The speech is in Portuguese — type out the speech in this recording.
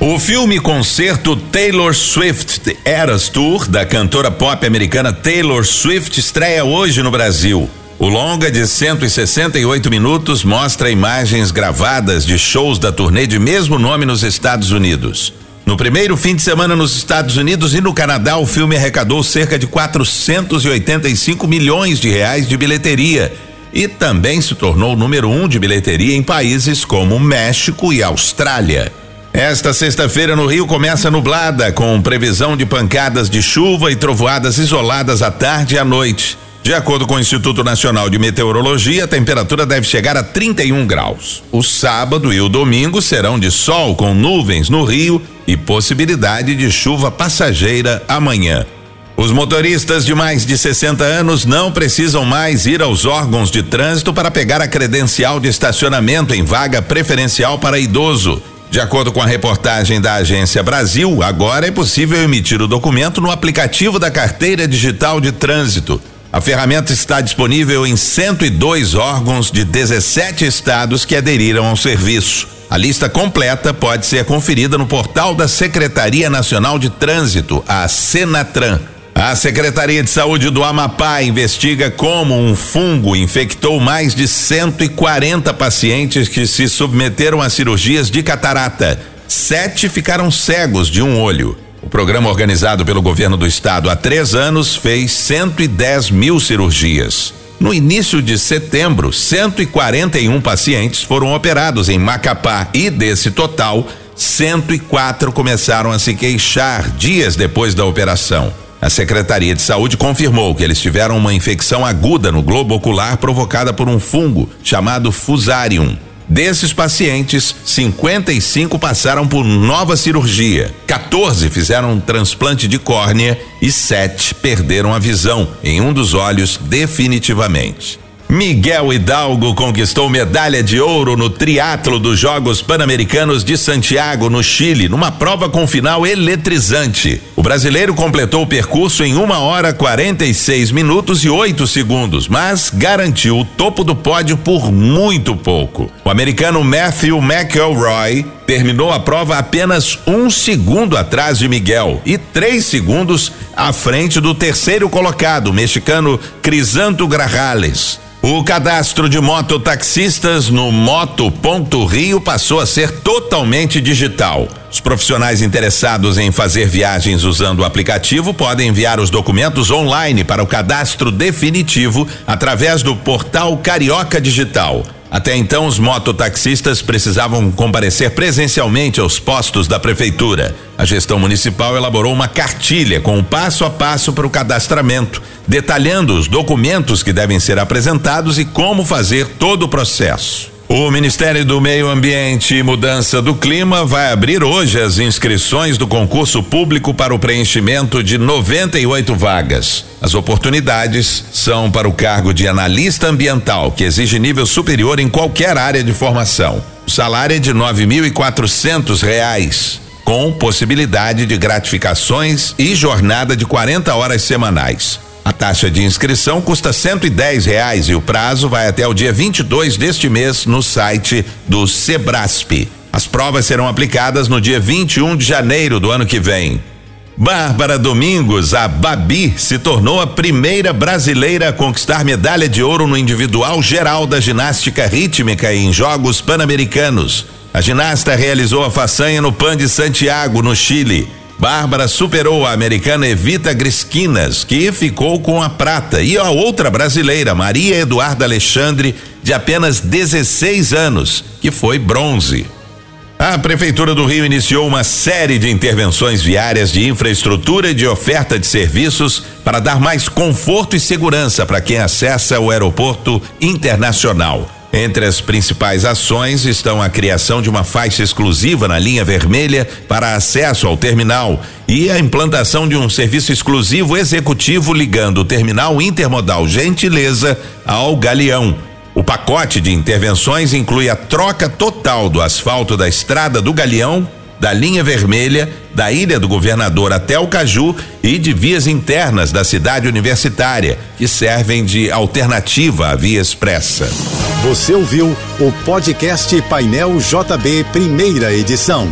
O filme concerto Taylor Swift Eras Tour da cantora pop americana Taylor Swift estreia hoje no Brasil. O longa de 168 minutos mostra imagens gravadas de shows da turnê de mesmo nome nos Estados Unidos. No primeiro fim de semana nos Estados Unidos e no Canadá, o filme arrecadou cerca de 485 milhões de reais de bilheteria e também se tornou número um de bilheteria em países como México e Austrália. Esta sexta-feira no Rio começa nublada, com previsão de pancadas de chuva e trovoadas isoladas à tarde e à noite. De acordo com o Instituto Nacional de Meteorologia, a temperatura deve chegar a 31 graus. O sábado e o domingo serão de sol com nuvens no Rio e possibilidade de chuva passageira amanhã. Os motoristas de mais de 60 anos não precisam mais ir aos órgãos de trânsito para pegar a credencial de estacionamento em vaga preferencial para idoso. De acordo com a reportagem da Agência Brasil, agora é possível emitir o documento no aplicativo da Carteira Digital de Trânsito. A ferramenta está disponível em 102 órgãos de 17 estados que aderiram ao serviço. A lista completa pode ser conferida no portal da Secretaria Nacional de Trânsito, a Senatran. A Secretaria de Saúde do Amapá investiga como um fungo infectou mais de 140 pacientes que se submeteram a cirurgias de catarata. Sete ficaram cegos de um olho. O programa organizado pelo governo do estado há três anos fez 110 mil cirurgias. No início de setembro, 141 pacientes foram operados em Macapá e desse total, 104 começaram a se queixar dias depois da operação. A Secretaria de Saúde confirmou que eles tiveram uma infecção aguda no globo ocular provocada por um fungo chamado Fusarium. Desses pacientes, 55 passaram por nova cirurgia, 14 fizeram um transplante de córnea e 7 perderam a visão em um dos olhos definitivamente. Miguel Hidalgo conquistou medalha de ouro no triatlo dos Jogos Pan-Americanos de Santiago, no Chile, numa prova com final eletrizante. Brasileiro completou o percurso em uma hora 46 minutos e 8 segundos, mas garantiu o topo do pódio por muito pouco. O americano Matthew McElroy terminou a prova apenas um segundo atrás de Miguel e três segundos à frente do terceiro colocado, o mexicano Crisanto Grajales. O cadastro de mototaxistas no Moto.rio passou a ser totalmente digital. Os profissionais interessados em fazer viagens usando o aplicativo podem enviar os documentos online para o cadastro definitivo através do portal Carioca Digital. Até então, os mototaxistas precisavam comparecer presencialmente aos postos da prefeitura. A gestão municipal elaborou uma cartilha com o passo a passo para o cadastramento, detalhando os documentos que devem ser apresentados e como fazer todo o processo. O Ministério do Meio Ambiente e Mudança do Clima vai abrir hoje as inscrições do concurso público para o preenchimento de 98 vagas. As oportunidades são para o cargo de analista ambiental, que exige nível superior em qualquer área de formação. O salário é de quatrocentos reais, com possibilidade de gratificações e jornada de 40 horas semanais. A taxa de inscrição custa cento e dez reais e o prazo vai até o dia 22 deste mês no site do Sebrasp. As provas serão aplicadas no dia 21 de janeiro do ano que vem. Bárbara Domingos, a Babi, se tornou a primeira brasileira a conquistar medalha de ouro no individual geral da ginástica rítmica em Jogos Pan-Americanos. A ginasta realizou a façanha no Pan de Santiago, no Chile. Bárbara superou a americana Evita Grisquinas, que ficou com a prata, e a outra brasileira, Maria Eduarda Alexandre, de apenas 16 anos, que foi bronze. A Prefeitura do Rio iniciou uma série de intervenções viárias de infraestrutura e de oferta de serviços para dar mais conforto e segurança para quem acessa o aeroporto internacional. Entre as principais ações estão a criação de uma faixa exclusiva na linha vermelha para acesso ao terminal e a implantação de um serviço exclusivo executivo ligando o terminal intermodal Gentileza ao Galeão. O pacote de intervenções inclui a troca total do asfalto da estrada do Galeão da linha vermelha, da Ilha do Governador até o Caju e de vias internas da cidade universitária, que servem de alternativa à via expressa. Você ouviu o podcast Painel JB, primeira edição.